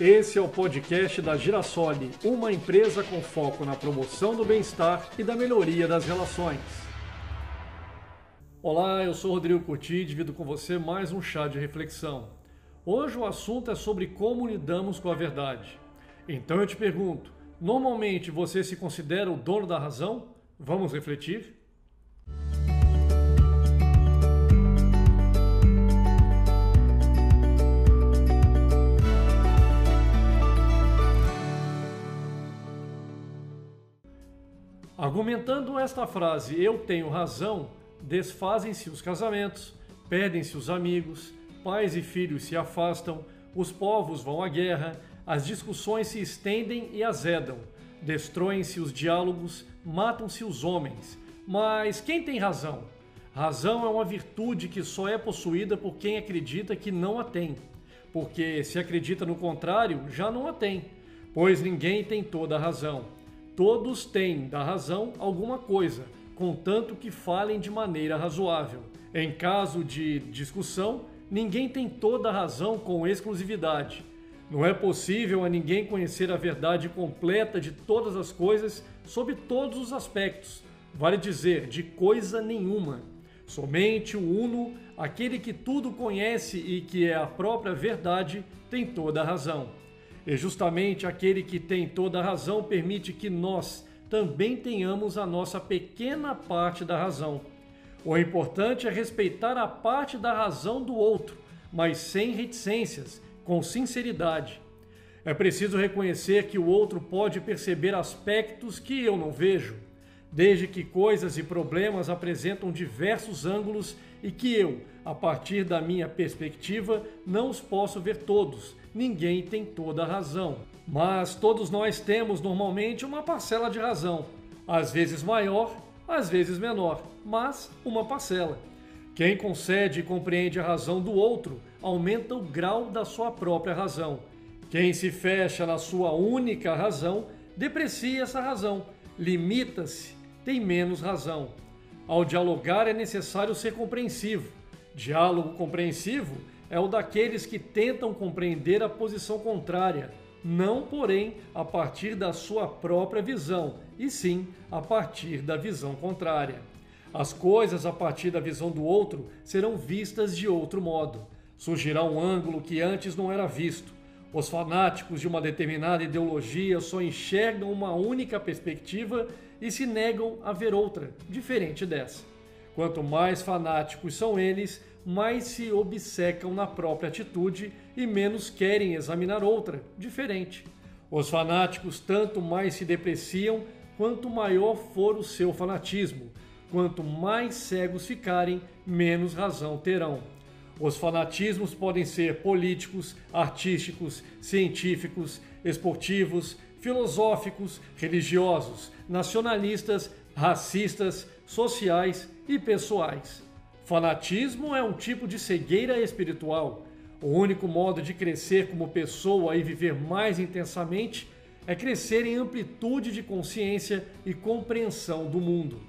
Esse é o podcast da Girassoli, uma empresa com foco na promoção do bem-estar e da melhoria das relações. Olá, eu sou Rodrigo Curti e divido com você mais um chá de reflexão. Hoje o assunto é sobre como lidamos com a verdade. Então eu te pergunto: normalmente você se considera o dono da razão? Vamos refletir? Argumentando esta frase, eu tenho razão, desfazem-se os casamentos, perdem-se os amigos, pais e filhos se afastam, os povos vão à guerra, as discussões se estendem e azedam, destroem-se os diálogos, matam-se os homens. Mas quem tem razão? Razão é uma virtude que só é possuída por quem acredita que não a tem. Porque se acredita no contrário, já não a tem, pois ninguém tem toda a razão. Todos têm da razão alguma coisa, contanto que falem de maneira razoável. Em caso de discussão, ninguém tem toda a razão com exclusividade. Não é possível a ninguém conhecer a verdade completa de todas as coisas sob todos os aspectos. Vale dizer, de coisa nenhuma. Somente o Uno, aquele que tudo conhece e que é a própria verdade, tem toda a razão. E justamente aquele que tem toda a razão permite que nós também tenhamos a nossa pequena parte da razão. O importante é respeitar a parte da razão do outro, mas sem reticências, com sinceridade. É preciso reconhecer que o outro pode perceber aspectos que eu não vejo, desde que coisas e problemas apresentam diversos ângulos e que eu, a partir da minha perspectiva, não os posso ver todos ninguém tem toda a razão. Mas todos nós temos normalmente uma parcela de razão, às vezes maior, às vezes menor, mas uma parcela. Quem concede e compreende a razão do outro aumenta o grau da sua própria razão. Quem se fecha na sua única razão deprecia essa razão, limita-se, tem menos razão. Ao dialogar é necessário ser compreensivo. Diálogo compreensivo é o daqueles que tentam compreender a posição contrária, não, porém, a partir da sua própria visão, e sim a partir da visão contrária. As coisas a partir da visão do outro serão vistas de outro modo. Surgirá um ângulo que antes não era visto. Os fanáticos de uma determinada ideologia só enxergam uma única perspectiva e se negam a ver outra, diferente dessa. Quanto mais fanáticos são eles, mais se obcecam na própria atitude e menos querem examinar outra, diferente. Os fanáticos tanto mais se depreciam quanto maior for o seu fanatismo. Quanto mais cegos ficarem, menos razão terão. Os fanatismos podem ser políticos, artísticos, científicos, esportivos, filosóficos, religiosos, nacionalistas, racistas, sociais e pessoais. Fanatismo é um tipo de cegueira espiritual. O único modo de crescer como pessoa e viver mais intensamente é crescer em amplitude de consciência e compreensão do mundo.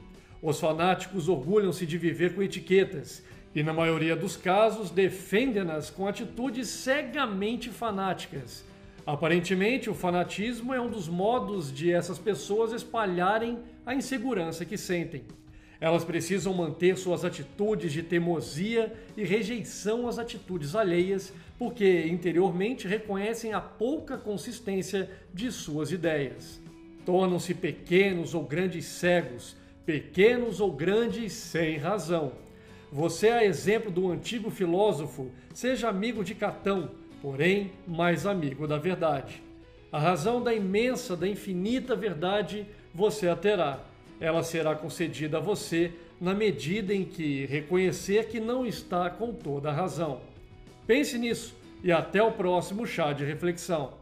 Os fanáticos orgulham-se de viver com etiquetas e, na maioria dos casos, defendem-nas com atitudes cegamente fanáticas. Aparentemente, o fanatismo é um dos modos de essas pessoas espalharem a insegurança que sentem. Elas precisam manter suas atitudes de teimosia e rejeição às atitudes alheias, porque interiormente reconhecem a pouca consistência de suas ideias. Tornam-se pequenos ou grandes cegos, pequenos ou grandes sem razão. Você é exemplo do antigo filósofo, seja amigo de Catão, porém mais amigo da verdade. A razão da imensa, da infinita verdade você a terá ela será concedida a você na medida em que reconhecer que não está com toda a razão. Pense nisso e até o próximo chá de reflexão.